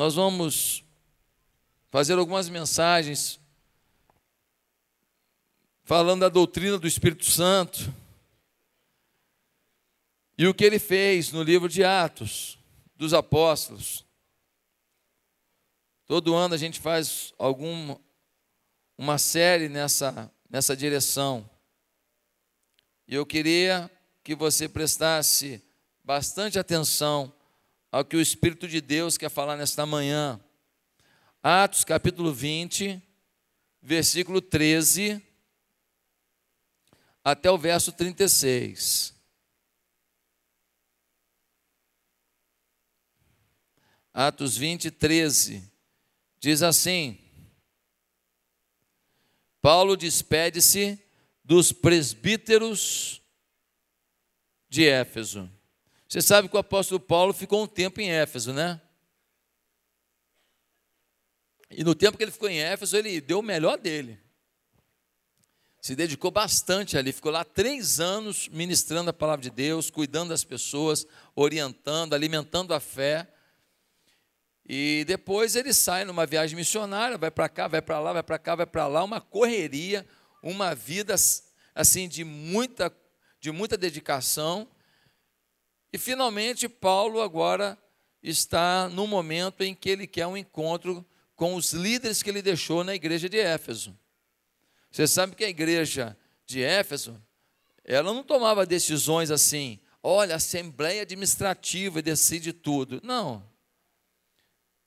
nós vamos fazer algumas mensagens falando da doutrina do Espírito Santo e o que ele fez no livro de Atos dos Apóstolos. Todo ano a gente faz alguma uma série nessa nessa direção. E eu queria que você prestasse bastante atenção ao que o Espírito de Deus quer falar nesta manhã. Atos capítulo 20, versículo 13 até o verso 36. Atos 20, 13. Diz assim: Paulo despede-se dos presbíteros de Éfeso. Você sabe que o apóstolo Paulo ficou um tempo em Éfeso, né? E no tempo que ele ficou em Éfeso, ele deu o melhor dele. Se dedicou bastante ali, ficou lá três anos ministrando a palavra de Deus, cuidando das pessoas, orientando, alimentando a fé. E depois ele sai numa viagem missionária, vai para cá, vai para lá, vai para cá, vai para lá, uma correria, uma vida assim de muita de muita dedicação. E finalmente Paulo agora está no momento em que ele quer um encontro com os líderes que ele deixou na igreja de Éfeso. Você sabe que a igreja de Éfeso, ela não tomava decisões assim, olha, a assembleia administrativa decide tudo. Não.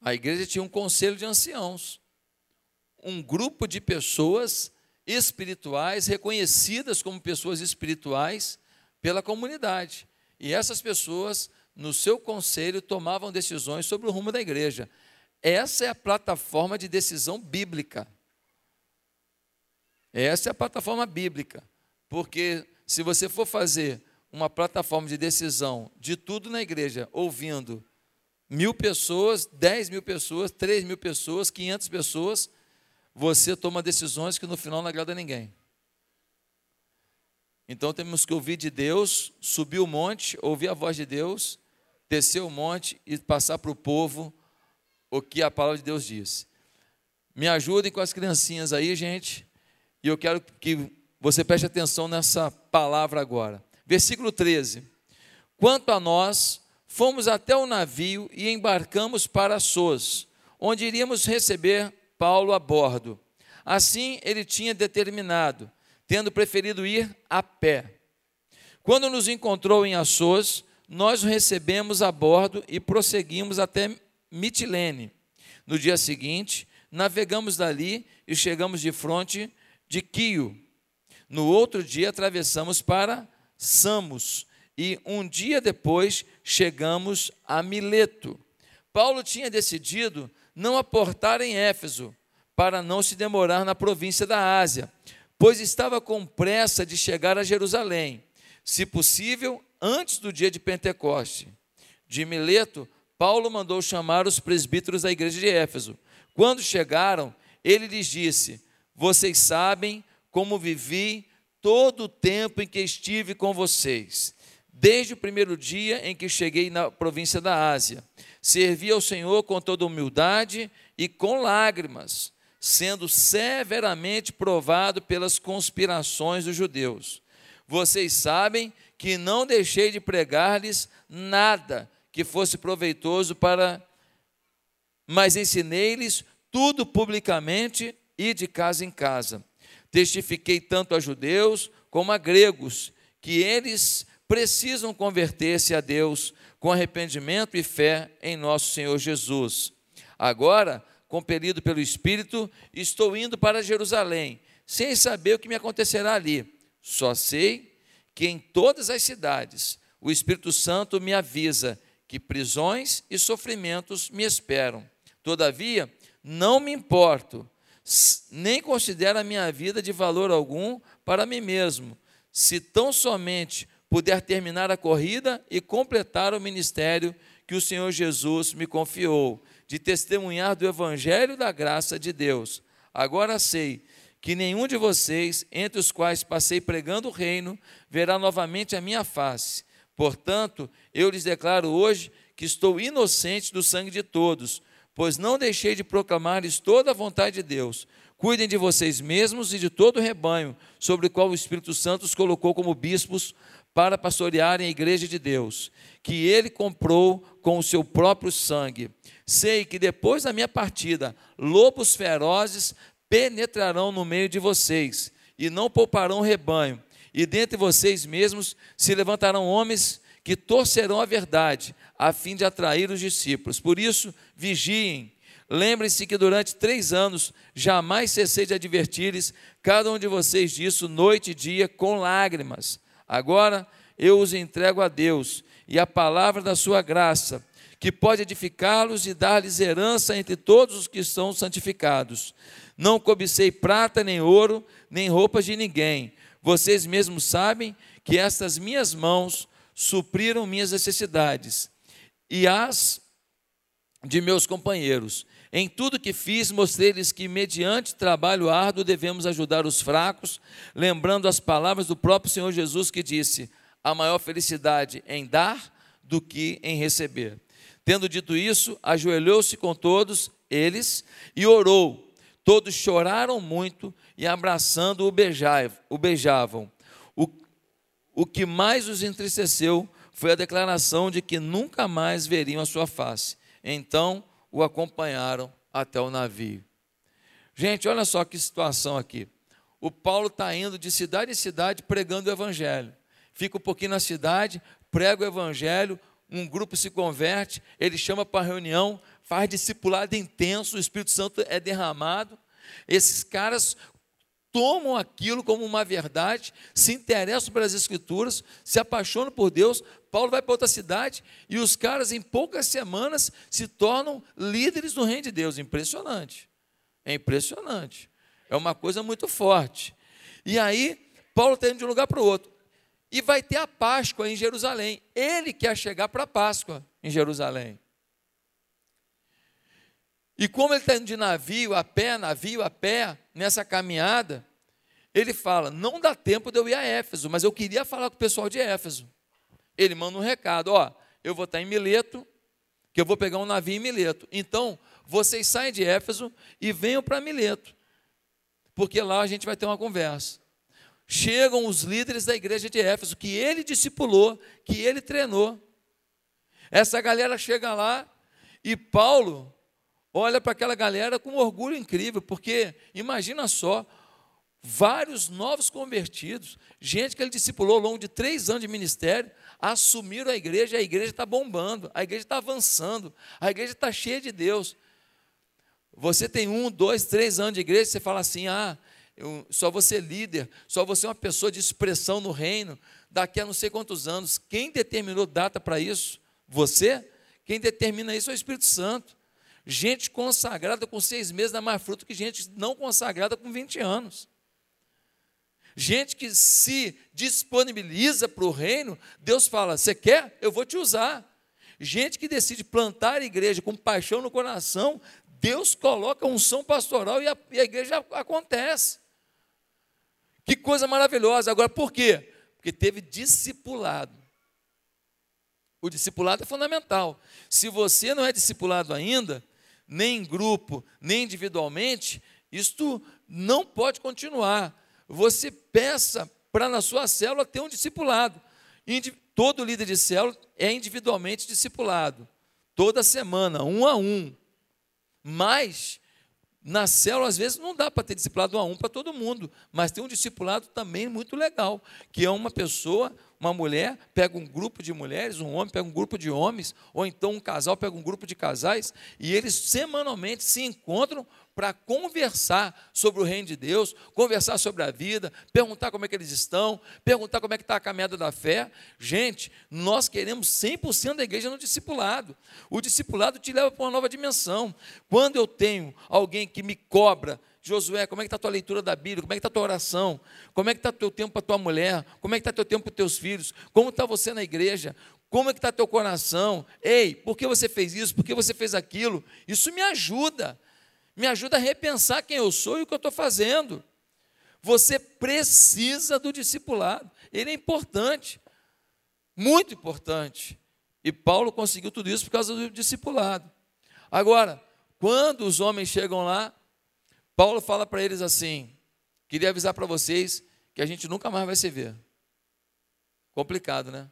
A igreja tinha um conselho de anciãos, um grupo de pessoas espirituais, reconhecidas como pessoas espirituais pela comunidade. E essas pessoas, no seu conselho, tomavam decisões sobre o rumo da igreja. Essa é a plataforma de decisão bíblica. Essa é a plataforma bíblica. Porque se você for fazer uma plataforma de decisão de tudo na igreja, ouvindo mil pessoas, dez mil pessoas, três mil pessoas, quinhentas pessoas, você toma decisões que no final não agrada a ninguém. Então temos que ouvir de Deus, subir o monte, ouvir a voz de Deus, descer o monte e passar para o povo o que a palavra de Deus diz. Me ajudem com as criancinhas aí, gente, e eu quero que você preste atenção nessa palavra agora. Versículo 13: Quanto a nós, fomos até o navio e embarcamos para Sos, onde iríamos receber Paulo a bordo. Assim ele tinha determinado, tendo preferido ir a pé. Quando nos encontrou em Assos, nós o recebemos a bordo e prosseguimos até Mitilene. No dia seguinte, navegamos dali e chegamos de fronte de Quio. No outro dia, atravessamos para Samos e um dia depois chegamos a Mileto. Paulo tinha decidido não aportar em Éfeso, para não se demorar na província da Ásia, pois estava com pressa de chegar a Jerusalém, se possível, antes do dia de Pentecoste. De Mileto, Paulo mandou chamar os presbíteros da igreja de Éfeso. Quando chegaram, ele lhes disse: Vocês sabem como vivi todo o tempo em que estive com vocês, desde o primeiro dia em que cheguei na província da Ásia. Servi ao Senhor com toda humildade e com lágrimas, sendo severamente provado pelas conspirações dos judeus. Vocês sabem que não deixei de pregar-lhes nada que fosse proveitoso para. Mas ensinei-lhes tudo publicamente e de casa em casa. Testifiquei tanto a judeus como a gregos que eles precisam converter-se a Deus com arrependimento e fé em nosso Senhor Jesus. Agora, compelido pelo Espírito, estou indo para Jerusalém, sem saber o que me acontecerá ali. Só sei que em todas as cidades o Espírito Santo me avisa que prisões e sofrimentos me esperam. Todavia, não me importo, nem considero a minha vida de valor algum para mim mesmo, se tão somente puder terminar a corrida e completar o ministério que o Senhor Jesus me confiou, de testemunhar do Evangelho da graça de Deus. Agora sei que nenhum de vocês, entre os quais passei pregando o reino, verá novamente a minha face. Portanto, eu lhes declaro hoje que estou inocente do sangue de todos, pois não deixei de proclamar-lhes toda a vontade de Deus. Cuidem de vocês mesmos e de todo o rebanho, sobre o qual o Espírito Santo os colocou como bispos para pastorearem a igreja de Deus, que ele comprou com o seu próprio sangue. Sei que depois da minha partida, lobos ferozes penetrarão no meio de vocês e não pouparão o rebanho. E dentre vocês mesmos se levantarão homens que torcerão a verdade, a fim de atrair os discípulos. Por isso, vigiem. Lembrem-se que durante três anos jamais cessei de advertir-lhes, cada um de vocês disso, noite e dia, com lágrimas. Agora eu os entrego a Deus e a palavra da sua graça, que pode edificá-los e dar-lhes herança entre todos os que são santificados. Não cobicei prata, nem ouro, nem roupas de ninguém. Vocês mesmos sabem que estas minhas mãos supriram minhas necessidades e as de meus companheiros. Em tudo que fiz, mostrei-lhes que, mediante trabalho árduo, devemos ajudar os fracos, lembrando as palavras do próprio Senhor Jesus que disse: a maior felicidade em dar do que em receber. Tendo dito isso, ajoelhou-se com todos eles e orou. Todos choraram muito e, abraçando, o beijavam. O, o que mais os entristeceu foi a declaração de que nunca mais veriam a sua face. Então o acompanharam até o navio. Gente, olha só que situação aqui. O Paulo está indo de cidade em cidade pregando o evangelho. Fica um pouquinho na cidade, prega o evangelho, um grupo se converte, ele chama para reunião, faz discipulado intenso, o Espírito Santo é derramado. Esses caras tomam aquilo como uma verdade, se interessam pelas Escrituras, se apaixonam por Deus. Paulo vai para outra cidade e os caras, em poucas semanas, se tornam líderes do reino de Deus. Impressionante. É impressionante. É uma coisa muito forte. E aí, Paulo está indo de um lugar para o outro. E vai ter a Páscoa em Jerusalém. Ele quer chegar para a Páscoa em Jerusalém. E como ele está indo de navio a pé, navio a pé, nessa caminhada, ele fala: não dá tempo de eu ir a Éfeso, mas eu queria falar com o pessoal de Éfeso. Ele manda um recado: ó, eu vou estar em Mileto, que eu vou pegar um navio em Mileto. Então, vocês saem de Éfeso e venham para Mileto, porque lá a gente vai ter uma conversa. Chegam os líderes da igreja de Éfeso, que ele discipulou, que ele treinou. Essa galera chega lá e Paulo olha para aquela galera com orgulho incrível, porque imagina só, vários novos convertidos, gente que ele discipulou ao longo de três anos de ministério, assumiram a igreja, a igreja está bombando, a igreja está avançando, a igreja está cheia de Deus. Você tem um, dois, três anos de igreja, você fala assim: ah, eu, só você líder, só você é uma pessoa de expressão no reino, daqui a não sei quantos anos. Quem determinou data para isso? Você? Quem determina isso é o Espírito Santo. Gente consagrada com seis meses dá mais fruto que gente não consagrada com 20 anos. Gente que se disponibiliza para o reino, Deus fala: Você quer? Eu vou te usar. Gente que decide plantar a igreja com paixão no coração, Deus coloca unção pastoral e a, e a igreja acontece. Que coisa maravilhosa. Agora, por quê? Porque teve discipulado. O discipulado é fundamental. Se você não é discipulado ainda, nem em grupo, nem individualmente, isto não pode continuar. Você peça para na sua célula ter um discipulado. Todo líder de célula é individualmente discipulado, toda semana, um a um. Mas na célula, às vezes, não dá para ter discipulado um a um para todo mundo, mas tem um discipulado também muito legal, que é uma pessoa, uma mulher pega um grupo de mulheres, um homem pega um grupo de homens, ou então um casal pega um grupo de casais, e eles semanalmente se encontram para conversar sobre o reino de Deus, conversar sobre a vida, perguntar como é que eles estão, perguntar como é que está a caminhada da fé. Gente, nós queremos 100% da igreja no discipulado. O discipulado te leva para uma nova dimensão. Quando eu tenho alguém que me cobra, Josué, como é que está a tua leitura da Bíblia? Como é que está a tua oração? Como é que está o teu tempo para a tua mulher? Como é que está o teu tempo para os teus filhos? Como está você na igreja? Como é que está teu coração? Ei, por que você fez isso? Por que você fez aquilo? Isso me ajuda me ajuda a repensar quem eu sou e o que eu estou fazendo. Você precisa do discipulado, ele é importante, muito importante. E Paulo conseguiu tudo isso por causa do discipulado. Agora, Quando os homens chegam lá, Paulo fala para eles assim: queria avisar para vocês que a gente nunca mais vai se ver. Complicado, né?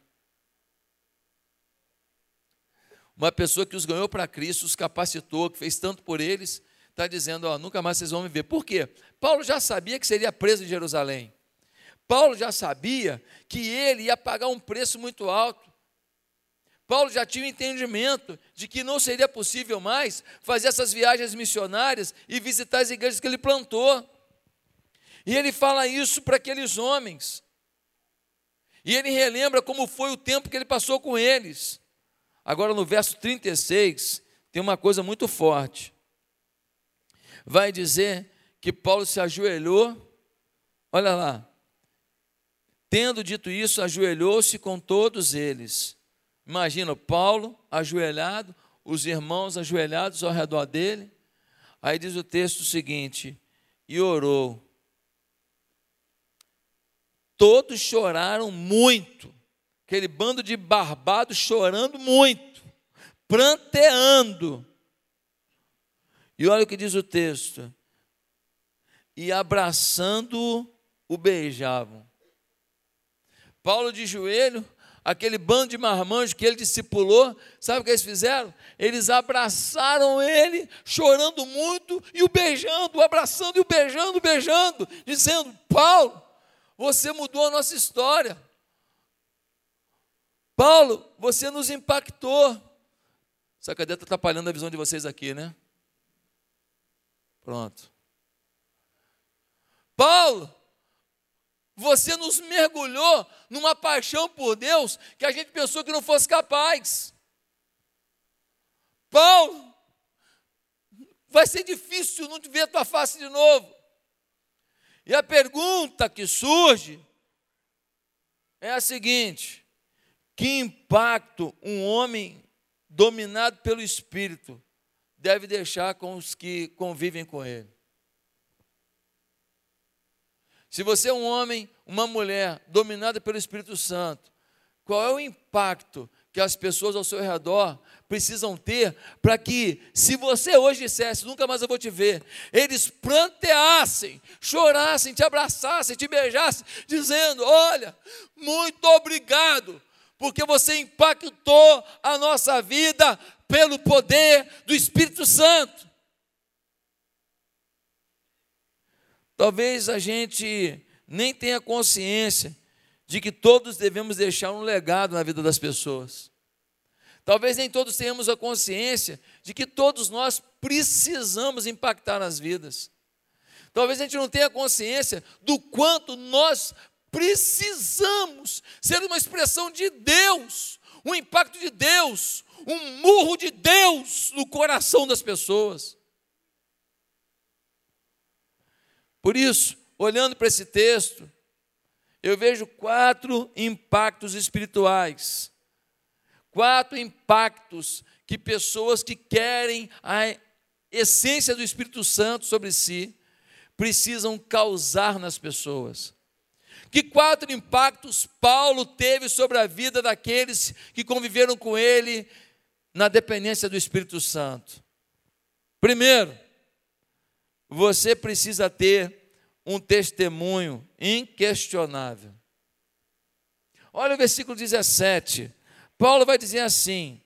Uma pessoa que os ganhou para Cristo, os capacitou, que fez tanto por eles, está dizendo: ó, nunca mais vocês vão me ver. Por quê? Paulo já sabia que seria preso em Jerusalém. Paulo já sabia que ele ia pagar um preço muito alto. Paulo já tinha o entendimento de que não seria possível mais fazer essas viagens missionárias e visitar as igrejas que ele plantou. E ele fala isso para aqueles homens. E ele relembra como foi o tempo que ele passou com eles. Agora, no verso 36, tem uma coisa muito forte. Vai dizer que Paulo se ajoelhou, olha lá. Tendo dito isso, ajoelhou-se com todos eles. Imagina Paulo ajoelhado, os irmãos ajoelhados ao redor dele. Aí diz o texto o seguinte: e orou. Todos choraram muito aquele bando de barbados chorando muito, pranteando. E olha o que diz o texto: e abraçando o beijavam. Paulo de joelho, aquele bando de marmanjos que ele discipulou, sabe o que eles fizeram? Eles abraçaram ele, chorando muito, e o beijando, o abraçando e o beijando, beijando, dizendo: Paulo, você mudou a nossa história. Paulo, você nos impactou. Essa cadeira está atrapalhando a visão de vocês aqui, né? Pronto. Paulo, você nos mergulhou numa paixão por Deus que a gente pensou que não fosse capaz. Paulo, vai ser difícil não te ver a tua face de novo. E a pergunta que surge é a seguinte: que impacto um homem dominado pelo Espírito deve deixar com os que convivem com ele? Se você é um homem, uma mulher dominada pelo Espírito Santo, qual é o impacto que as pessoas ao seu redor precisam ter para que, se você hoje dissesse, nunca mais eu vou te ver, eles pranteassem, chorassem, te abraçassem, te beijassem, dizendo: Olha, muito obrigado porque você impactou a nossa vida pelo poder do Espírito Santo. Talvez a gente nem tenha consciência de que todos devemos deixar um legado na vida das pessoas. Talvez nem todos tenhamos a consciência de que todos nós precisamos impactar nas vidas. Talvez a gente não tenha consciência do quanto nós precisamos ser uma expressão de Deus, um impacto de Deus, um murro de Deus no coração das pessoas. Por isso, olhando para esse texto, eu vejo quatro impactos espirituais. Quatro impactos que pessoas que querem a essência do Espírito Santo sobre si precisam causar nas pessoas. Que quatro impactos Paulo teve sobre a vida daqueles que conviveram com ele na dependência do Espírito Santo? Primeiro, você precisa ter um testemunho inquestionável. Olha o versículo 17. Paulo vai dizer assim: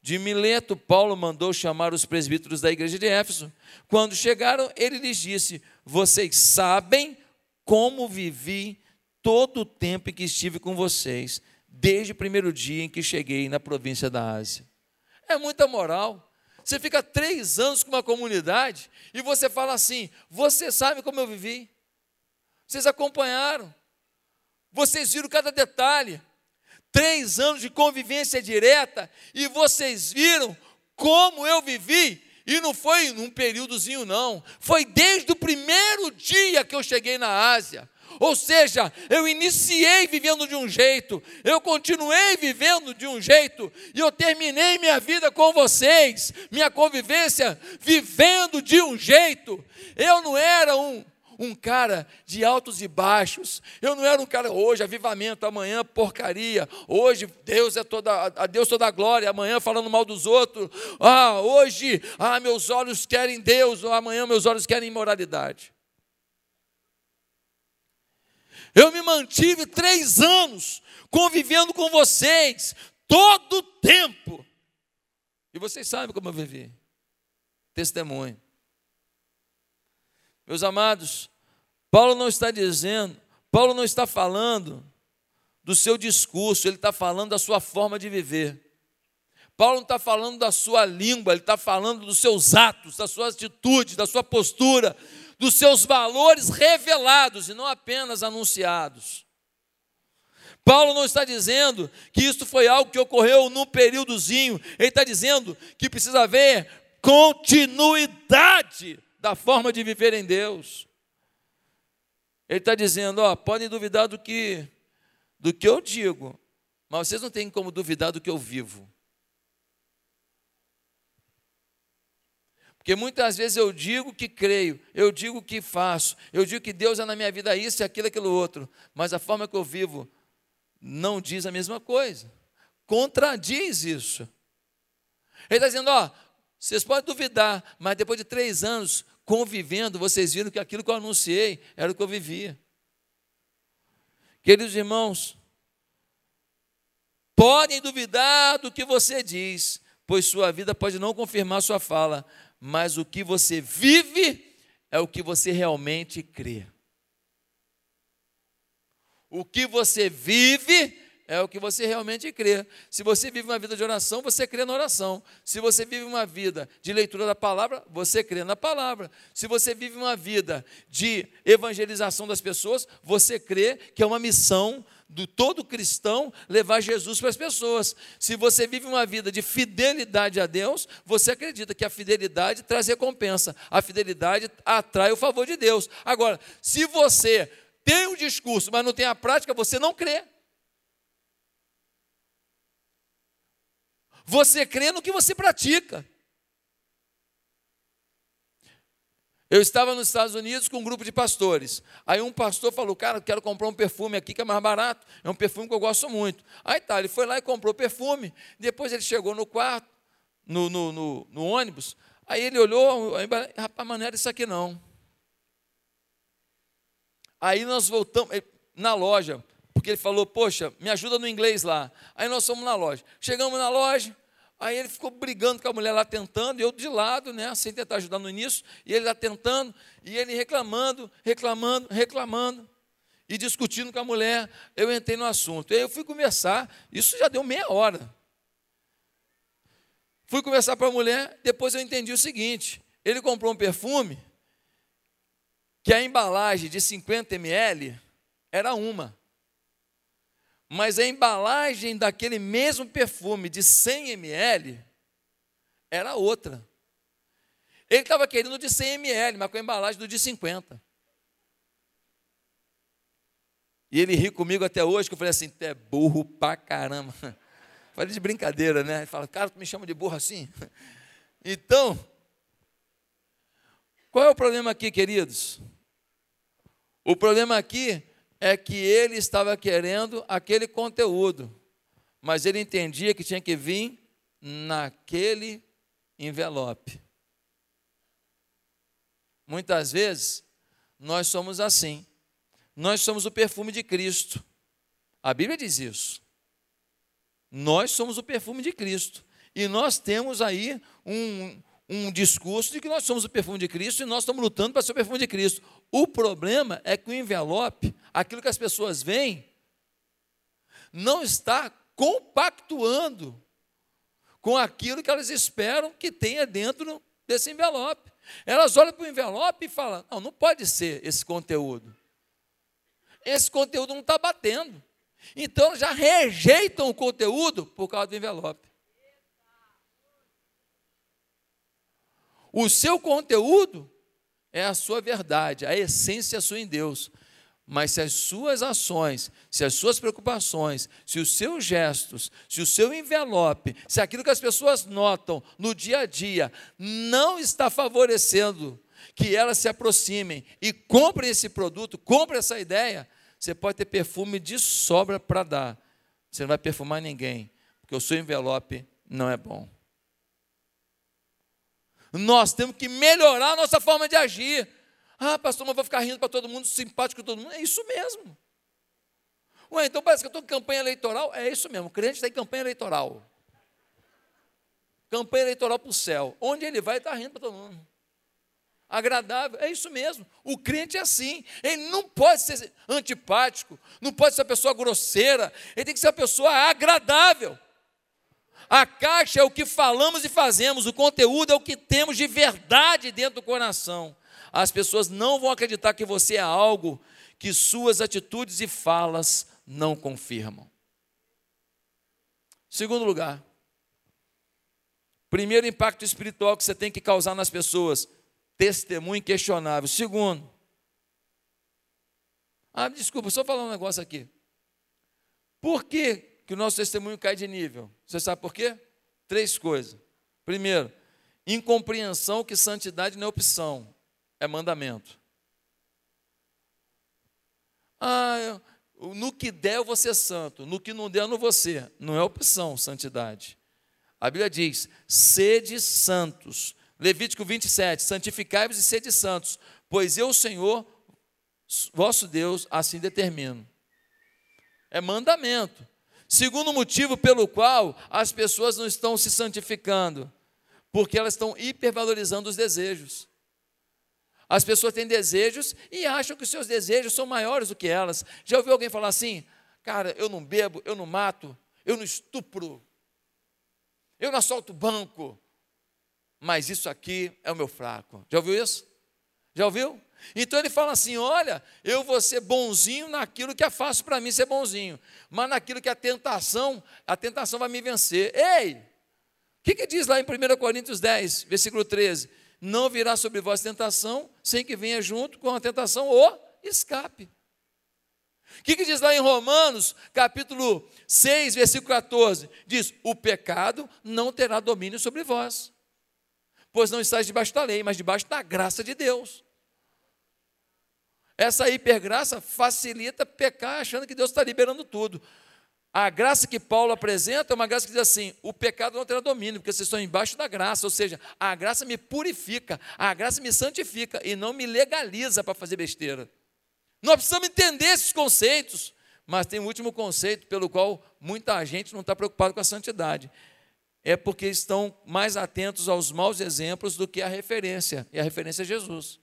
De Mileto, Paulo mandou chamar os presbíteros da igreja de Éfeso. Quando chegaram, ele lhes disse: Vocês sabem como vivi todo o tempo em que estive com vocês, desde o primeiro dia em que cheguei na província da Ásia. É muita moral. Você fica três anos com uma comunidade e você fala assim: você sabe como eu vivi. Vocês acompanharam. Vocês viram cada detalhe. Três anos de convivência direta e vocês viram como eu vivi. E não foi num períodozinho, não. Foi desde o primeiro dia que eu cheguei na Ásia. Ou seja, eu iniciei vivendo de um jeito, eu continuei vivendo de um jeito, e eu terminei minha vida com vocês, minha convivência vivendo de um jeito. Eu não era um, um cara de altos e baixos. Eu não era um cara hoje avivamento, amanhã porcaria. Hoje Deus é toda a Deus toda a glória, amanhã falando mal dos outros. Ah, hoje, ah, meus olhos querem Deus, amanhã meus olhos querem imoralidade. Eu me mantive três anos convivendo com vocês, todo o tempo. E vocês sabem como eu vivi. Testemunho. Meus amados, Paulo não está dizendo, Paulo não está falando do seu discurso, ele está falando da sua forma de viver. Paulo não está falando da sua língua, ele está falando dos seus atos, das suas atitudes, da sua postura, dos seus valores revelados e não apenas anunciados. Paulo não está dizendo que isso foi algo que ocorreu num períodozinho, ele está dizendo que precisa haver continuidade da forma de viver em Deus. Ele está dizendo: ó, podem duvidar do que, do que eu digo, mas vocês não têm como duvidar do que eu vivo. Porque muitas vezes eu digo que creio, eu digo que faço, eu digo que Deus é na minha vida isso e aquilo, aquilo outro, mas a forma que eu vivo não diz a mesma coisa, contradiz isso. Ele está dizendo: ó, vocês podem duvidar, mas depois de três anos convivendo, vocês viram que aquilo que eu anunciei era o que eu vivia. Queridos irmãos, podem duvidar do que você diz, pois sua vida pode não confirmar sua fala, mas o que você vive é o que você realmente crê. O que você vive é o que você realmente crê. Se você vive uma vida de oração, você crê na oração. Se você vive uma vida de leitura da palavra, você crê na palavra. Se você vive uma vida de evangelização das pessoas, você crê que é uma missão do todo cristão levar Jesus para as pessoas. Se você vive uma vida de fidelidade a Deus, você acredita que a fidelidade traz recompensa. A fidelidade atrai o favor de Deus. Agora, se você tem o um discurso, mas não tem a prática, você não crê. Você crê no que você pratica. Eu estava nos Estados Unidos com um grupo de pastores. Aí um pastor falou: Cara, quero comprar um perfume aqui que é mais barato. É um perfume que eu gosto muito. Aí tá, ele foi lá e comprou o perfume. Depois ele chegou no quarto, no, no, no, no ônibus. Aí ele olhou: Rapaz, mas não era isso aqui não. Aí nós voltamos na loja, porque ele falou: Poxa, me ajuda no inglês lá. Aí nós fomos na loja. Chegamos na loja, aí ele ficou brigando com a mulher lá tentando, eu de lado, né, sem tentar ajudar no início, e ele lá tentando, e ele reclamando, reclamando, reclamando, e discutindo com a mulher. Eu entrei no assunto. Aí eu fui conversar, isso já deu meia hora. Fui conversar para a mulher, depois eu entendi o seguinte: ele comprou um perfume que a embalagem de 50 ml era uma. Mas a embalagem daquele mesmo perfume de 100 ml era outra. Ele estava querendo de 100 ml, mas com a embalagem do de 50. E ele ri comigo até hoje, que eu falei assim, tu é burro pra caramba. Falei de brincadeira, né? Ele fala, cara, tu me chama de burro assim? Então, qual é o problema aqui, queridos? O problema aqui é que ele estava querendo aquele conteúdo, mas ele entendia que tinha que vir naquele envelope. Muitas vezes nós somos assim. Nós somos o perfume de Cristo. A Bíblia diz isso. Nós somos o perfume de Cristo. E nós temos aí um, um discurso de que nós somos o perfume de Cristo e nós estamos lutando para ser o perfume de Cristo. O problema é que o envelope, aquilo que as pessoas veem, não está compactuando com aquilo que elas esperam que tenha dentro desse envelope. Elas olham para o envelope e falam: não, não pode ser esse conteúdo. Esse conteúdo não está batendo. Então já rejeitam o conteúdo por causa do envelope. O seu conteúdo é a sua verdade, a essência sua em Deus. Mas se as suas ações, se as suas preocupações, se os seus gestos, se o seu envelope, se aquilo que as pessoas notam no dia a dia não está favorecendo que elas se aproximem e comprem esse produto, comprem essa ideia, você pode ter perfume de sobra para dar. Você não vai perfumar ninguém, porque o seu envelope não é bom. Nós temos que melhorar a nossa forma de agir. Ah, pastor, mas vou ficar rindo para todo mundo, simpático com todo mundo. É isso mesmo. Ué, então parece que eu estou em campanha eleitoral? É isso mesmo, o crente está em campanha eleitoral. Campanha eleitoral para o céu. Onde ele vai, está rindo para todo mundo. Agradável, é isso mesmo. O crente é assim. Ele não pode ser antipático, não pode ser uma pessoa grosseira, ele tem que ser uma pessoa agradável. A caixa é o que falamos e fazemos, o conteúdo é o que temos de verdade dentro do coração. As pessoas não vão acreditar que você é algo que suas atitudes e falas não confirmam. Segundo lugar, primeiro impacto espiritual que você tem que causar nas pessoas, testemunho inquestionável. Segundo, ah, desculpa, só falar um negócio aqui. Por que, que o nosso testemunho cai de nível? Você sabe por quê? Três coisas. Primeiro, incompreensão que santidade não é opção, é mandamento. Ah, no que der eu vou ser santo, no que não der eu não vou ser. Não é opção, santidade. A Bíblia diz: sede santos. Levítico 27, santificai-vos e sede santos, pois eu, Senhor, vosso Deus, assim determino. É mandamento. Segundo motivo pelo qual as pessoas não estão se santificando, porque elas estão hipervalorizando os desejos. As pessoas têm desejos e acham que os seus desejos são maiores do que elas. Já ouviu alguém falar assim? Cara, eu não bebo, eu não mato, eu não estupro, eu não assalto banco, mas isso aqui é o meu fraco. Já ouviu isso? Já ouviu? Então ele fala assim: olha, eu vou ser bonzinho naquilo que é fácil para mim ser bonzinho, mas naquilo que é tentação, a tentação vai me vencer. Ei! O que, que diz lá em 1 Coríntios 10, versículo 13? não virá sobre vós tentação, sem que venha junto com a tentação o escape. O que, que, diz lá em Romanos, capítulo 6, versículo 14? Diz: O pecado não terá domínio sobre vós, pois não estáis debaixo da lei, mas debaixo da graça de Deus. Essa hipergraça facilita pecar achando que Deus está liberando tudo. A graça que Paulo apresenta é uma graça que diz assim: o pecado não terá domínio, porque vocês estão embaixo da graça, ou seja, a graça me purifica, a graça me santifica e não me legaliza para fazer besteira. Nós precisamos entender esses conceitos, mas tem um último conceito pelo qual muita gente não está preocupada com a santidade. É porque estão mais atentos aos maus exemplos do que à referência, e a referência é Jesus.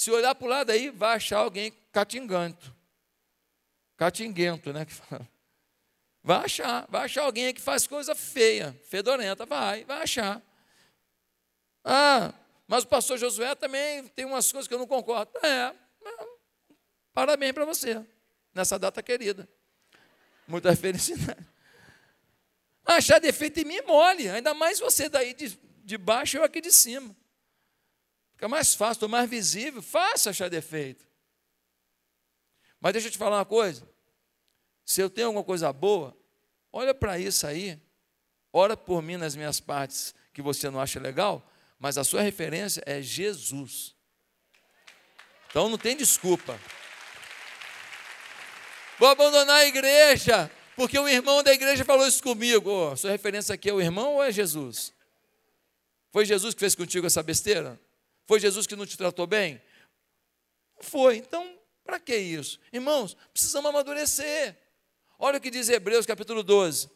Se olhar para o lado aí, vai achar alguém catinganto catinguento, né? Vai achar, vai achar alguém que faz coisa feia, fedorenta, vai, vai achar. Ah, mas o pastor Josué também tem umas coisas que eu não concordo. É, parabéns para você, nessa data querida. Muita felicidade. Achar defeito em mim mole, ainda mais você daí de, de baixo e eu aqui de cima. Fica mais fácil, estou mais visível, fácil achar defeito. Mas deixa eu te falar uma coisa. Se eu tenho alguma coisa boa, olha para isso aí. Ora por mim nas minhas partes que você não acha legal, mas a sua referência é Jesus. Então não tem desculpa. Vou abandonar a igreja, porque um irmão da igreja falou isso comigo. Oh, sua referência aqui é o irmão ou é Jesus? Foi Jesus que fez contigo essa besteira? Foi Jesus que não te tratou bem? Foi. Então, para que isso? Irmãos, precisamos amadurecer. Olha o que diz Hebreus capítulo 12.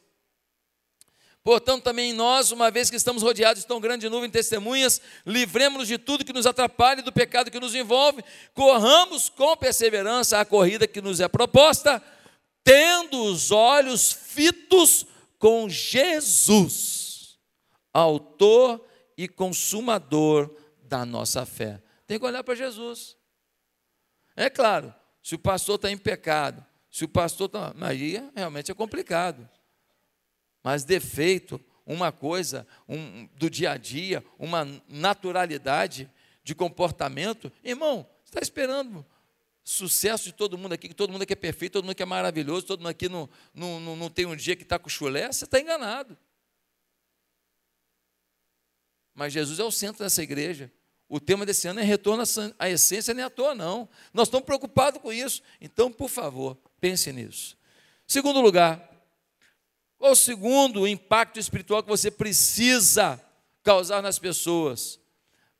Portanto, também nós, uma vez que estamos rodeados de tão grande nuvem de testemunhas, livremos-nos de tudo que nos atrapalha e do pecado que nos envolve, corramos com perseverança a corrida que nos é proposta, tendo os olhos fitos com Jesus, autor e consumador da nossa fé. Tem que olhar para Jesus. É claro, se o pastor está em pecado, se o pastor está. Aí realmente é complicado. Mas defeito, uma coisa um, do dia a dia, uma naturalidade de comportamento, irmão, você está esperando sucesso de todo mundo aqui, que todo mundo aqui é perfeito, todo mundo aqui é maravilhoso, todo mundo aqui não, não, não, não tem um dia que está com chulé, você está enganado. Mas Jesus é o centro dessa igreja. O tema desse ano é retorno à essência, nem à toa, não. Nós estamos preocupados com isso. Então, por favor, pense nisso. Segundo lugar, qual o segundo impacto espiritual que você precisa causar nas pessoas?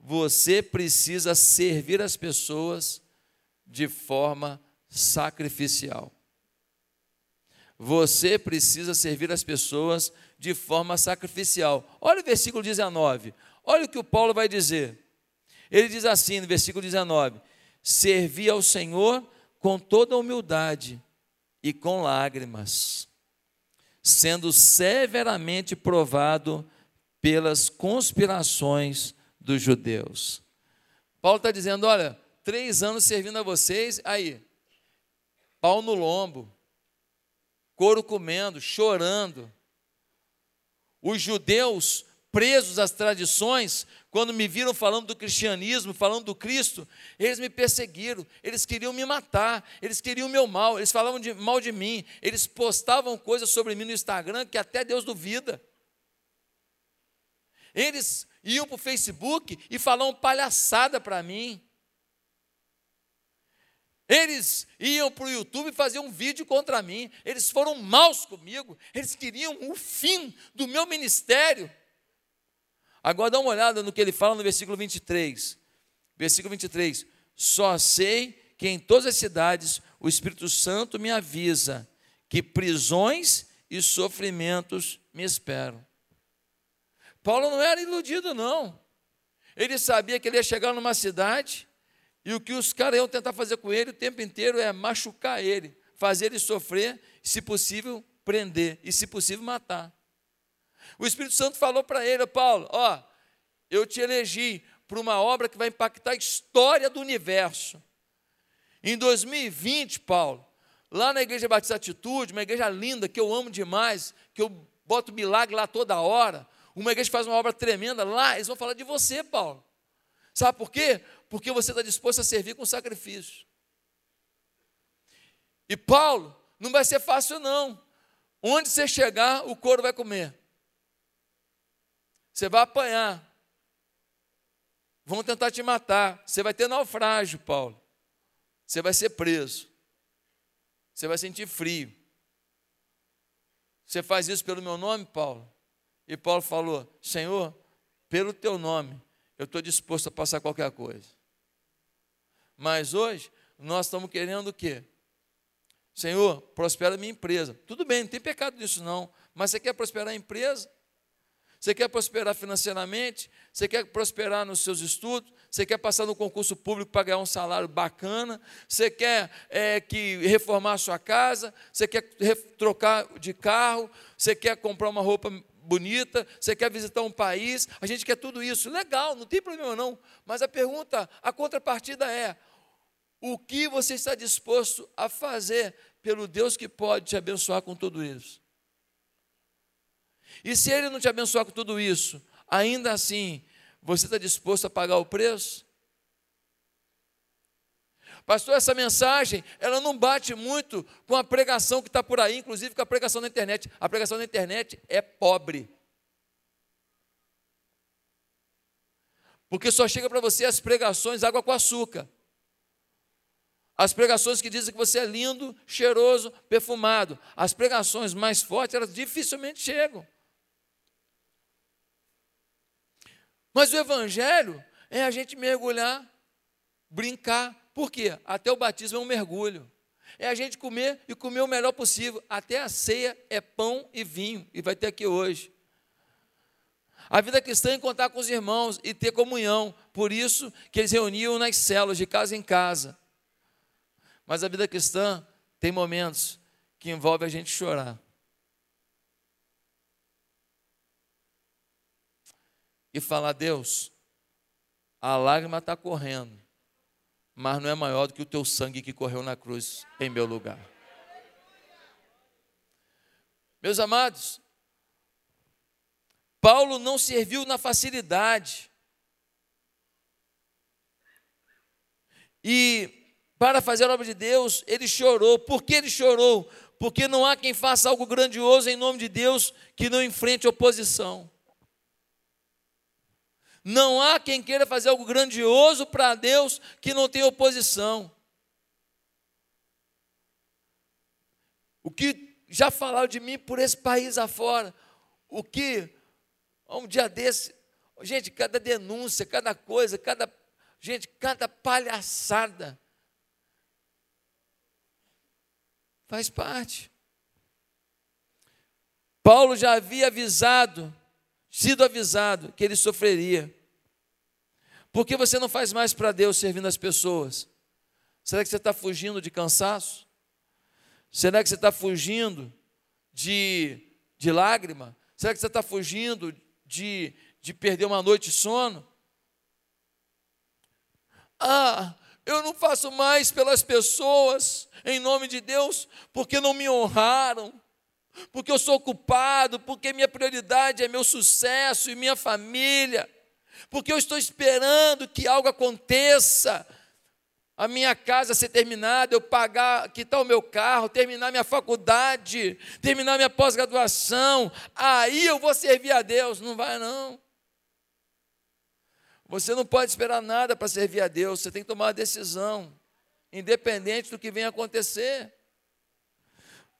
Você precisa servir as pessoas de forma sacrificial. Você precisa servir as pessoas de forma sacrificial. Olha o versículo 19. Olha o que o Paulo vai dizer. Ele diz assim no versículo 19: Servi ao Senhor com toda humildade e com lágrimas, sendo severamente provado pelas conspirações dos judeus. Paulo está dizendo: olha, três anos servindo a vocês, aí, pau no lombo, couro comendo, chorando. Os judeus presos às tradições, quando me viram falando do cristianismo, falando do Cristo, eles me perseguiram, eles queriam me matar, eles queriam o meu mal, eles falavam de, mal de mim, eles postavam coisas sobre mim no Instagram que até Deus duvida. Eles iam para o Facebook e falavam palhaçada para mim. Eles iam para o YouTube fazer um vídeo contra mim. Eles foram maus comigo. Eles queriam o fim do meu ministério. Agora dá uma olhada no que ele fala no versículo 23. Versículo 23. Só sei que em todas as cidades o Espírito Santo me avisa que prisões e sofrimentos me esperam. Paulo não era iludido, não. Ele sabia que ele ia chegar numa cidade e o que os caras iam tentar fazer com ele o tempo inteiro é machucar ele, fazer ele sofrer, se possível, prender e, se possível, matar. O Espírito Santo falou para ele, Paulo, ó, eu te elegi para uma obra que vai impactar a história do universo. Em 2020, Paulo, lá na Igreja Batista Atitude, uma igreja linda que eu amo demais, que eu boto milagre lá toda hora, uma igreja que faz uma obra tremenda lá, eles vão falar de você, Paulo. Sabe por quê? Porque você está disposto a servir com sacrifício. E Paulo, não vai ser fácil, não. Onde você chegar, o couro vai comer. Você vai apanhar. Vão tentar te matar. Você vai ter naufrágio, Paulo. Você vai ser preso. Você vai sentir frio. Você faz isso pelo meu nome, Paulo? E Paulo falou: Senhor, pelo teu nome, eu estou disposto a passar qualquer coisa. Mas hoje, nós estamos querendo o quê? Senhor, prospera a minha empresa. Tudo bem, não tem pecado nisso não. Mas você quer prosperar a empresa? Você quer prosperar financeiramente? Você quer prosperar nos seus estudos? Você quer passar no concurso público para ganhar um salário bacana? Você quer é, que reformar a sua casa? Você quer trocar de carro? Você quer comprar uma roupa bonita? Você quer visitar um país? A gente quer tudo isso. Legal, não tem problema não. Mas a pergunta, a contrapartida é: o que você está disposto a fazer pelo Deus que pode te abençoar com tudo isso? E se ele não te abençoar com tudo isso, ainda assim, você está disposto a pagar o preço? Pastor, essa mensagem, ela não bate muito com a pregação que está por aí, inclusive com a pregação na internet. A pregação na internet é pobre. Porque só chega para você as pregações água com açúcar. As pregações que dizem que você é lindo, cheiroso, perfumado. As pregações mais fortes, elas dificilmente chegam. Mas o Evangelho é a gente mergulhar, brincar. Por quê? Até o batismo é um mergulho. É a gente comer e comer o melhor possível. Até a ceia é pão e vinho, e vai ter aqui hoje. A vida cristã é contar com os irmãos e ter comunhão. Por isso que eles reuniam nas células, de casa em casa. Mas a vida cristã tem momentos que envolve a gente chorar. E falar: Deus, a lágrima está correndo, mas não é maior do que o teu sangue que correu na cruz em meu lugar. Meus amados, Paulo não serviu na facilidade. E para fazer a obra de Deus, ele chorou. Por que ele chorou? Porque não há quem faça algo grandioso em nome de Deus que não enfrente oposição. Não há quem queira fazer algo grandioso para Deus que não tenha oposição. O que já falaram de mim por esse país afora, o que um dia desse, gente, cada denúncia, cada coisa, cada gente, cada palhaçada faz parte. Paulo já havia avisado, sido avisado, que ele sofreria. Por que você não faz mais para Deus servindo as pessoas? Será que você está fugindo de cansaço? Será que você está fugindo de, de lágrima? Será que você está fugindo de, de perder uma noite de sono? Ah, eu não faço mais pelas pessoas, em nome de Deus, porque não me honraram, porque eu sou culpado, porque minha prioridade é meu sucesso e minha família, porque eu estou esperando que algo aconteça, a minha casa ser terminada, eu pagar, quitar o meu carro, terminar minha faculdade, terminar minha pós-graduação, aí eu vou servir a Deus. Não vai, não. Você não pode esperar nada para servir a Deus, você tem que tomar uma decisão, independente do que venha acontecer.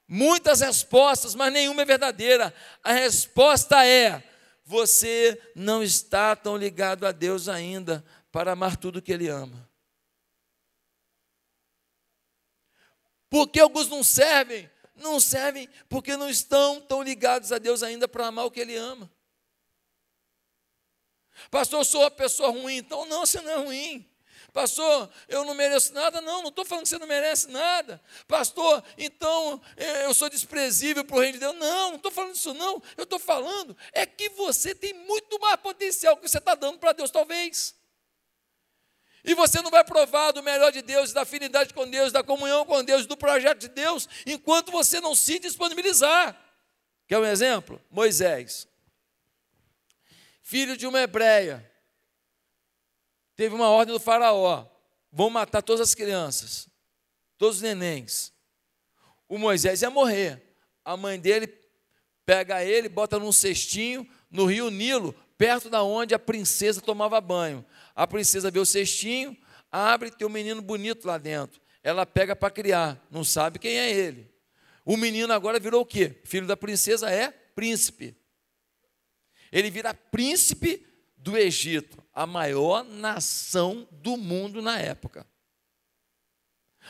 Muitas respostas, mas nenhuma é verdadeira. A resposta é: você não está tão ligado a Deus ainda para amar tudo que Ele ama. Porque alguns não servem? Não servem porque não estão tão ligados a Deus ainda para amar o que Ele ama. Pastor, eu sou uma pessoa ruim, então não, você não é ruim. Pastor, eu não mereço nada. Não, não estou falando que você não merece nada. Pastor, então é, eu sou desprezível para o reino de Deus. Não, não estou falando isso, não. Eu estou falando é que você tem muito mais potencial que você está dando para Deus, talvez. E você não vai provar do melhor de Deus, da afinidade com Deus, da comunhão com Deus, do projeto de Deus, enquanto você não se disponibilizar. Quer um exemplo? Moisés, filho de uma hebreia, teve uma ordem do faraó: vão matar todas as crianças, todos os nenéns. O Moisés ia morrer. A mãe dele pega ele, bota num cestinho no rio Nilo, perto da onde a princesa tomava banho. A princesa vê o cestinho, abre, tem um menino bonito lá dentro. Ela pega para criar, não sabe quem é ele. O menino agora virou o quê? Filho da princesa é príncipe. Ele vira príncipe do Egito, a maior nação do mundo na época.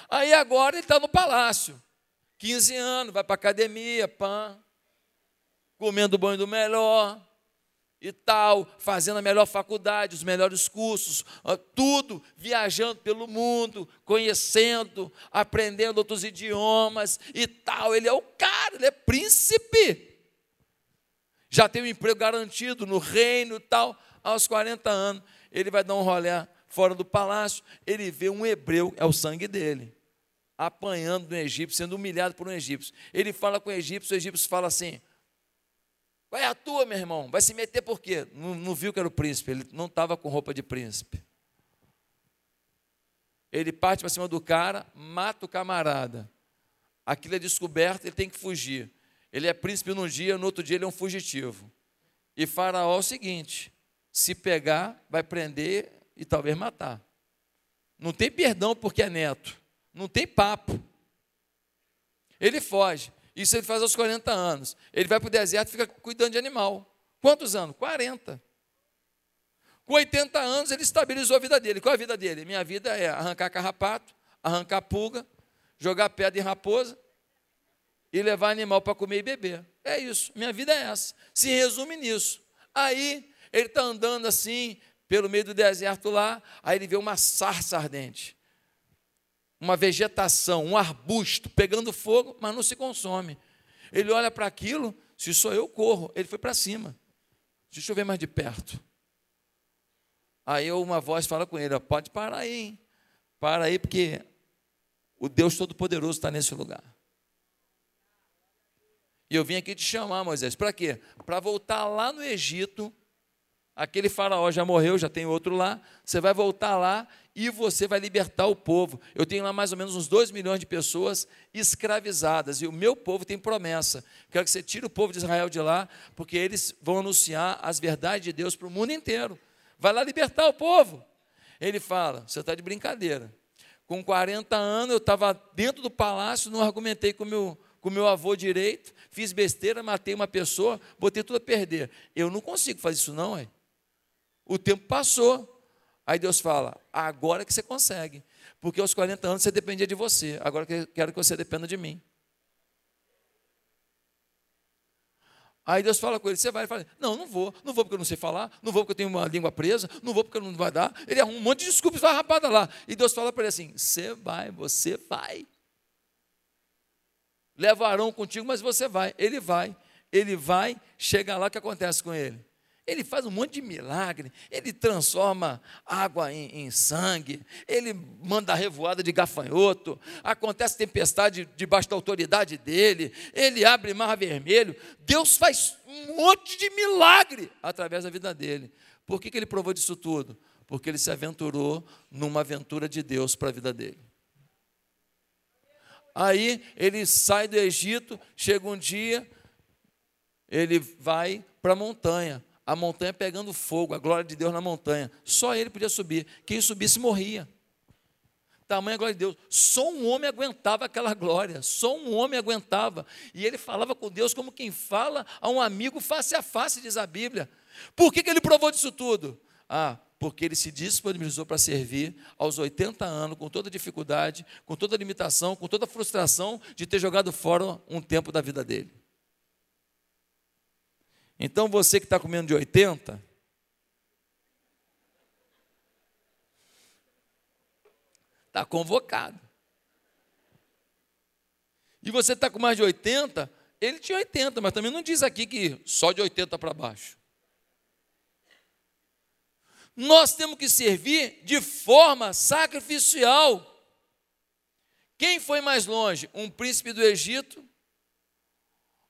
Aí agora ele está no palácio, 15 anos, vai para academia, pã, comendo banho do melhor, e tal, fazendo a melhor faculdade, os melhores cursos, tudo, viajando pelo mundo, conhecendo, aprendendo outros idiomas e tal. Ele é o cara, ele é príncipe. Já tem um emprego garantido no reino e tal. Aos 40 anos, ele vai dar um rolé fora do palácio, ele vê um hebreu, é o sangue dele, apanhando no egípcio, sendo humilhado por um egípcio. Ele fala com o egípcio, o egípcio fala assim: é a tua, meu irmão? Vai se meter por quê? Não, não viu que era o príncipe, ele não estava com roupa de príncipe. Ele parte para cima do cara, mata o camarada. Aquilo é descoberto, ele tem que fugir. Ele é príncipe num dia, no outro dia ele é um fugitivo. E Faraó é o seguinte: se pegar, vai prender e talvez matar. Não tem perdão porque é neto. Não tem papo. Ele foge. Isso ele faz aos 40 anos. Ele vai para o deserto e fica cuidando de animal. Quantos anos? 40. Com 80 anos, ele estabilizou a vida dele. Qual é a vida dele? Minha vida é arrancar carrapato, arrancar pulga, jogar pedra em raposa e levar animal para comer e beber. É isso. Minha vida é essa. Se resume nisso. Aí, ele está andando assim, pelo meio do deserto lá, aí ele vê uma sarça ardente uma vegetação, um arbusto pegando fogo, mas não se consome. Ele olha para aquilo, se sou eu, corro. Ele foi para cima. Deixa eu ver mais de perto. Aí uma voz fala com ele: pode parar aí, hein? Para aí, porque o Deus Todo-Poderoso está nesse lugar. E eu vim aqui te chamar, Moisés, para quê? Para voltar lá no Egito. Aquele faraó já morreu, já tem outro lá. Você vai voltar lá e você vai libertar o povo. Eu tenho lá mais ou menos uns 2 milhões de pessoas escravizadas, e o meu povo tem promessa. Quero que você tire o povo de Israel de lá, porque eles vão anunciar as verdades de Deus para o mundo inteiro. vai lá libertar o povo. Ele fala: Você está de brincadeira. Com 40 anos, eu estava dentro do palácio, não argumentei com meu, com meu avô direito, fiz besteira, matei uma pessoa, botei tudo a perder. Eu não consigo fazer isso, não, é? O tempo passou. Aí Deus fala: Agora que você consegue. Porque aos 40 anos você dependia de você, agora quero que você dependa de mim. Aí Deus fala com ele, você vai? Ele fala, não, não vou, não vou porque eu não sei falar, não vou porque eu tenho uma língua presa, não vou porque não vai dar. Ele arruma um monte de desculpas, vai rapada lá. E Deus fala para ele assim: você vai, você vai. Levarão contigo, mas você vai. Ele vai, ele vai, chega lá, o que acontece com ele? Ele faz um monte de milagre, ele transforma água em, em, sangue, ele manda revoada de gafanhoto, acontece tempestade debaixo da autoridade dele, ele abre mar vermelho. Deus faz um monte de milagre através da vida dele. Por que, que ele provou disso tudo? Porque ele se aventurou numa aventura de Deus para a vida dele. Aí ele sai do Egito, chega um dia, ele vai para a montanha a montanha pegando fogo, a glória de Deus na montanha. Só ele podia subir. Quem subisse morria. Tamanha glória de Deus. Só um homem aguentava aquela glória. Só um homem aguentava. E ele falava com Deus como quem fala a um amigo face a face, diz a Bíblia. Por que, que ele provou disso tudo? Ah, porque ele se disponibilizou para servir aos 80 anos, com toda dificuldade, com toda limitação, com toda frustração de ter jogado fora um tempo da vida dele. Então você que está comendo de 80, está convocado. E você está com mais de 80, ele tinha 80, mas também não diz aqui que só de 80 para baixo. Nós temos que servir de forma sacrificial. Quem foi mais longe, um príncipe do Egito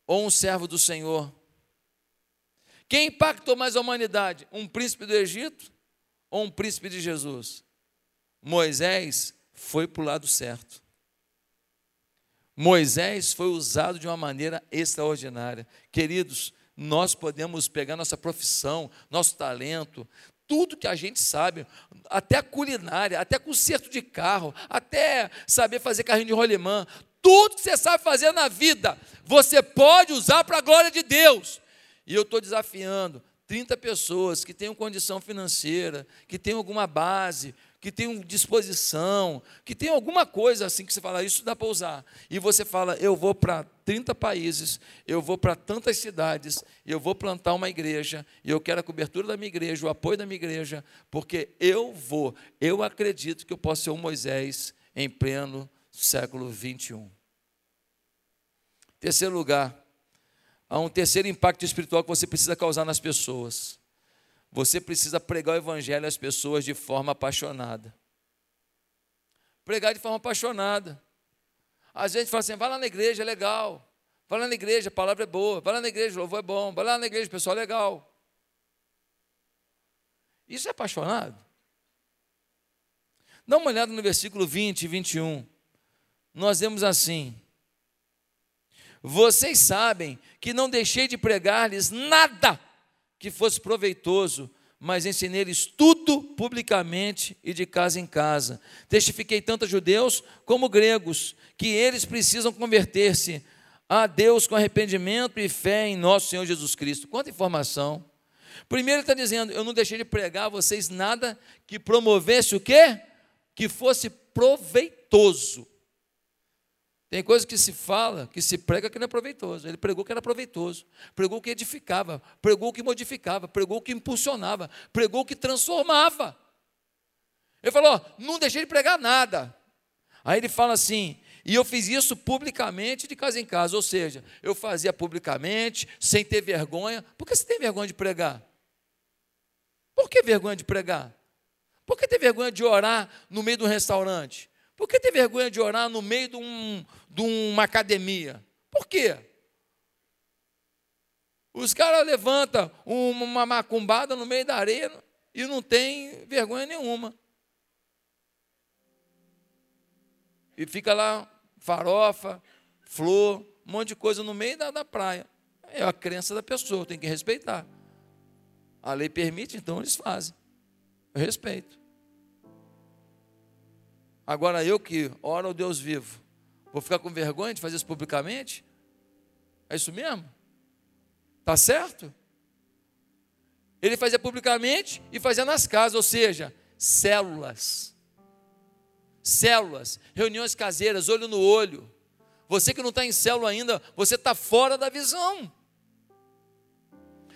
ou um servo do Senhor? Quem impactou mais a humanidade? Um príncipe do Egito ou um príncipe de Jesus? Moisés foi para o lado certo. Moisés foi usado de uma maneira extraordinária. Queridos, nós podemos pegar nossa profissão, nosso talento, tudo que a gente sabe, até a culinária, até conserto de carro, até saber fazer carrinho de rolimã, tudo que você sabe fazer na vida, você pode usar para a glória de Deus. E eu estou desafiando 30 pessoas que tenham condição financeira, que tenham alguma base, que tenham disposição, que tenham alguma coisa assim que você fala, isso dá para usar. E você fala, eu vou para 30 países, eu vou para tantas cidades, eu vou plantar uma igreja, e eu quero a cobertura da minha igreja, o apoio da minha igreja, porque eu vou, eu acredito que eu posso ser um Moisés em pleno século 21. Terceiro lugar, há um terceiro impacto espiritual que você precisa causar nas pessoas. Você precisa pregar o evangelho às pessoas de forma apaixonada. Pregar de forma apaixonada. Às vezes fala assim: vai lá na igreja, é legal. Vai lá na igreja, a palavra é boa. Vai lá na igreja, o louvor é bom. Vai lá na igreja, o pessoal é legal. Isso é apaixonado? Dá uma olhada no versículo 20 e 21. Nós vemos assim: vocês sabem que não deixei de pregar-lhes nada que fosse proveitoso, mas ensinei-lhes tudo publicamente e de casa em casa. Testifiquei tanto a judeus como gregos que eles precisam converter-se a Deus com arrependimento e fé em nosso Senhor Jesus Cristo. Quanta informação! Primeiro ele está dizendo: Eu não deixei de pregar a vocês nada que promovesse o quê? Que fosse proveitoso. Tem coisa que se fala, que se prega que não é proveitoso. Ele pregou que era proveitoso, pregou que edificava, pregou que modificava, pregou que impulsionava, pregou que transformava. Ele falou: não deixei de pregar nada. Aí ele fala assim: e eu fiz isso publicamente de casa em casa, ou seja, eu fazia publicamente, sem ter vergonha. Por que você tem vergonha de pregar? Por que vergonha de pregar? Por que ter vergonha de orar no meio do restaurante? Por que ter vergonha de orar no meio de, um, de uma academia? Por quê? Os caras levantam uma macumbada no meio da areia e não tem vergonha nenhuma. E fica lá farofa, flor, um monte de coisa no meio da, da praia. É a crença da pessoa, tem que respeitar. A lei permite, então eles fazem. Eu respeito. Agora eu que oro ao Deus vivo, vou ficar com vergonha de fazer isso publicamente? É isso mesmo? Tá certo? Ele fazia publicamente e fazia nas casas, ou seja, células. Células, reuniões caseiras, olho no olho. Você que não está em célula ainda, você está fora da visão.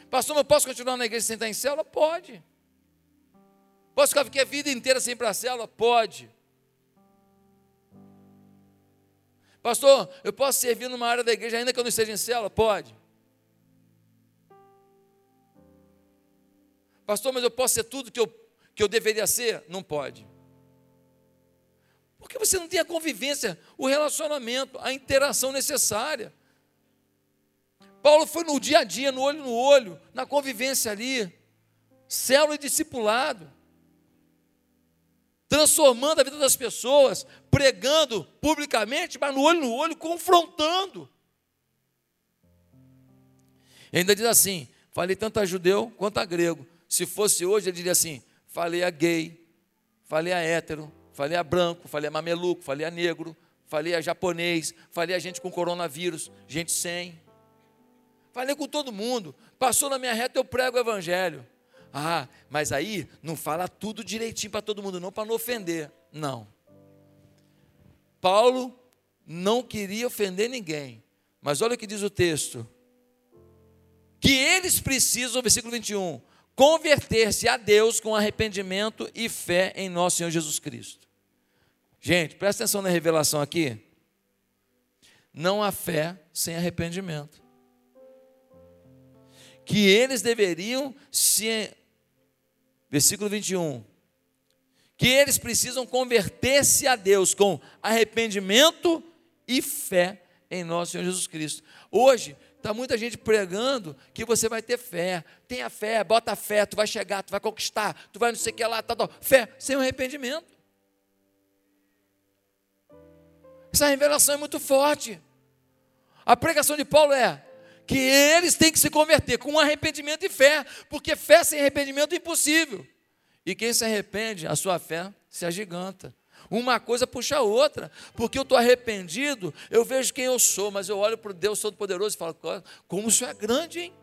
Pastor, mas posso continuar na igreja sem estar em célula? Pode. Posso ficar aqui a vida inteira sem ir para a célula? Pode. Pastor, eu posso servir numa área da igreja ainda que eu não esteja em célula? Pode. Pastor, mas eu posso ser tudo que eu, que eu deveria ser? Não pode. Porque você não tem a convivência, o relacionamento, a interação necessária. Paulo foi no dia a dia, no olho no olho, na convivência ali, célula e discipulado, transformando a vida das pessoas, pregando publicamente, mas no olho no olho, confrontando. E ainda diz assim: falei tanto a judeu quanto a grego. Se fosse hoje, ele diria assim: falei a gay, falei a hétero, falei a branco, falei a mameluco, falei a negro, falei a japonês, falei a gente com coronavírus, gente sem. Falei com todo mundo. Passou na minha reta, eu prego o evangelho. Ah, mas aí não fala tudo direitinho para todo mundo, não, para não ofender. Não. Paulo não queria ofender ninguém. Mas olha o que diz o texto. Que eles precisam, versículo 21, converter-se a Deus com arrependimento e fé em nosso Senhor Jesus Cristo. Gente, presta atenção na revelação aqui. Não há fé sem arrependimento. Que eles deveriam se. Versículo 21. Que eles precisam converter-se a Deus com arrependimento e fé em nosso Senhor Jesus Cristo. Hoje, Está muita gente pregando que você vai ter fé. Tenha fé, bota fé, tu vai chegar, tu vai conquistar, tu vai não sei o que lá, tá, tá. Fé, sem arrependimento. Essa revelação é muito forte. A pregação de Paulo é que eles têm que se converter com arrependimento e fé, porque fé sem arrependimento é impossível. E quem se arrepende, a sua fé se agiganta. Uma coisa puxa a outra, porque eu estou arrependido, eu vejo quem eu sou, mas eu olho para o Deus Todo-Poderoso e falo, como o Senhor é grande, hein?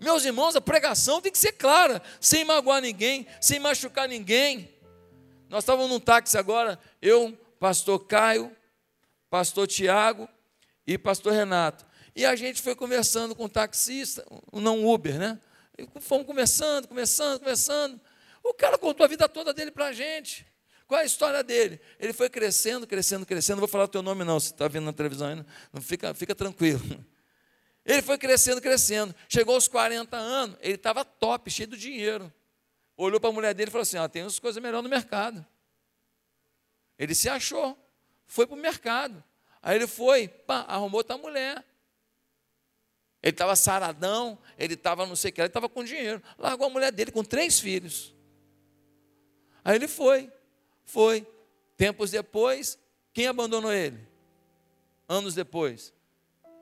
Meus irmãos, a pregação tem que ser clara, sem magoar ninguém, sem machucar ninguém. Nós estávamos num táxi agora, eu, pastor Caio, pastor Tiago e pastor Renato. E a gente foi conversando com o taxista, não Uber, né? E fomos conversando, conversando, conversando. O cara contou a vida toda dele para a gente. Qual é a história dele? Ele foi crescendo, crescendo, crescendo. Não vou falar o teu nome, não. Se está vendo na televisão ainda, não fica, fica tranquilo. Ele foi crescendo, crescendo. Chegou aos 40 anos, ele estava top, cheio de dinheiro. Olhou para a mulher dele e falou assim: ah, tem umas coisas melhores no mercado. Ele se achou, foi para o mercado. Aí ele foi, pá, arrumou outra mulher. Ele estava saradão, ele estava não sei o que, ele estava com dinheiro. Largou a mulher dele com três filhos. Aí ele foi, foi. Tempos depois, quem abandonou ele? Anos depois.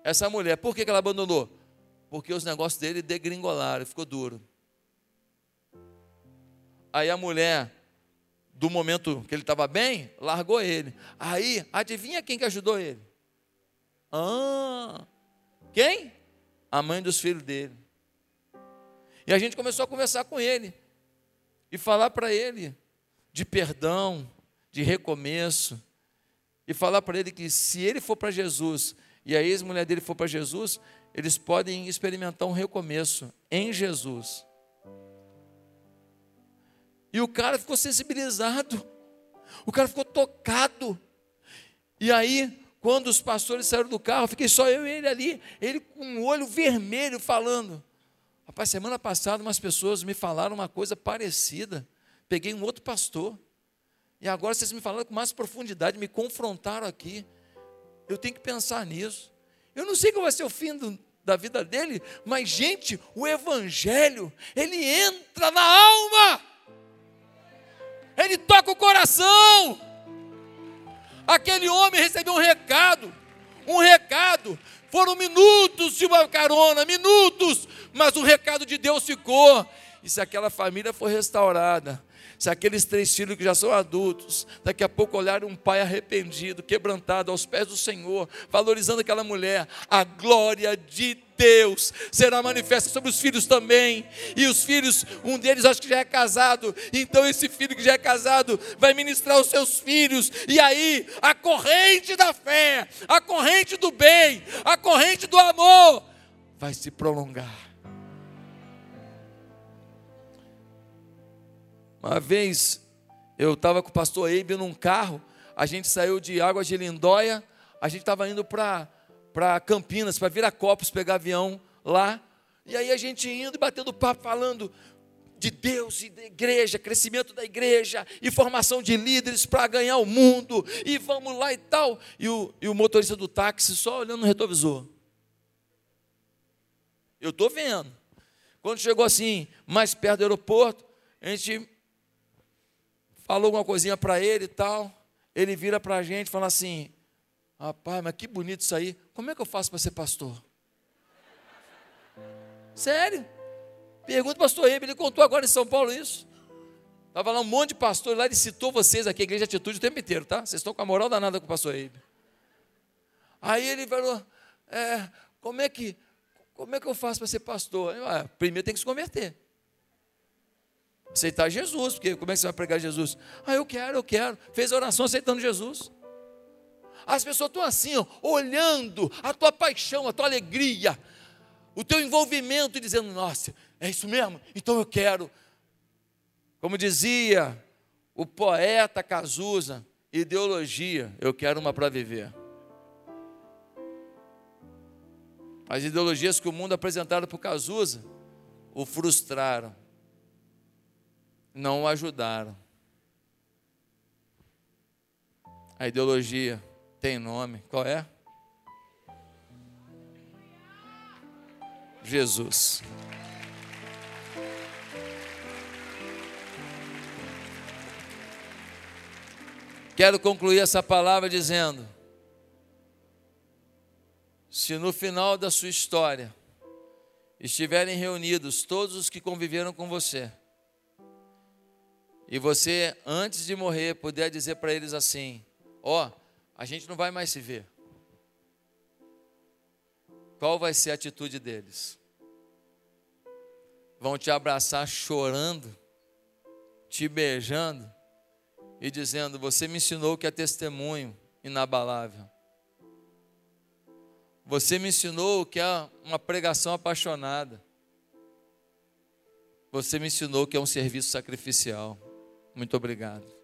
Essa mulher. Por que ela abandonou? Porque os negócios dele degringolaram, ficou duro. Aí a mulher, do momento que ele estava bem, largou ele. Aí, adivinha quem que ajudou ele? Ah, quem? A mãe dos filhos dele. E a gente começou a conversar com ele e falar para ele de perdão, de recomeço, e falar para ele que se ele for para Jesus e a ex-mulher dele for para Jesus, eles podem experimentar um recomeço em Jesus. E o cara ficou sensibilizado, o cara ficou tocado. E aí, quando os pastores saíram do carro, fiquei só eu e ele ali, ele com o olho vermelho falando. Rapaz, semana passada umas pessoas me falaram uma coisa parecida peguei um outro pastor. E agora vocês me falaram com mais profundidade, me confrontaram aqui. Eu tenho que pensar nisso. Eu não sei qual vai ser o fim do, da vida dele, mas, gente, o Evangelho, ele entra na alma, ele toca o coração. Aquele homem recebeu um recado, um recado. Foram minutos de uma carona, minutos, mas o recado de Deus ficou. E se aquela família for restaurada, se aqueles três filhos que já são adultos, daqui a pouco olharem um pai arrependido, quebrantado aos pés do Senhor, valorizando aquela mulher, a glória de Deus será manifesta sobre os filhos também. E os filhos, um deles acho que já é casado, então esse filho que já é casado vai ministrar os seus filhos, e aí a corrente da fé, a corrente do bem, a corrente do amor vai se prolongar. Uma vez eu estava com o pastor Eibe num carro, a gente saiu de Águas de Lindóia, a gente estava indo para Campinas, para Viracopos, pegar avião lá. E aí a gente indo e batendo papo, falando de Deus e da igreja, crescimento da igreja e formação de líderes para ganhar o mundo, e vamos lá e tal. E o, e o motorista do táxi só olhando no retrovisor. Eu estou vendo. Quando chegou assim, mais perto do aeroporto, a gente falou alguma coisinha para ele e tal. Ele vira para a gente e fala assim: Rapaz, mas que bonito isso aí. Como é que eu faço para ser pastor? Sério? Pergunta para o pastor Ebe, ele contou agora em São Paulo isso. Estava lá um monte de pastores lá, ele citou vocês aqui, a igreja de atitude o tempo inteiro, tá? Vocês estão com a moral danada com o pastor Ebe. Aí ele falou: é, como é que como é que eu faço para ser pastor? Eu, ah, primeiro tem que se converter aceitar Jesus, porque como é que você vai pregar Jesus? Ah, eu quero, eu quero. Fez a oração aceitando Jesus. As pessoas estão assim, ó, olhando a tua paixão, a tua alegria, o teu envolvimento e dizendo: Nossa, é isso mesmo? Então eu quero. Como dizia o poeta Cazuza, ideologia, eu quero uma para viver. As ideologias que o mundo apresentaram para o Cazuza o frustraram não o ajudaram. A ideologia tem nome, qual é? Jesus. Quero concluir essa palavra dizendo: se no final da sua história estiverem reunidos todos os que conviveram com você, e você, antes de morrer, puder dizer para eles assim: Ó, oh, a gente não vai mais se ver. Qual vai ser a atitude deles? Vão te abraçar chorando, te beijando e dizendo: Você me ensinou que é testemunho inabalável. Você me ensinou que é uma pregação apaixonada. Você me ensinou que é um serviço sacrificial. Muito obrigado.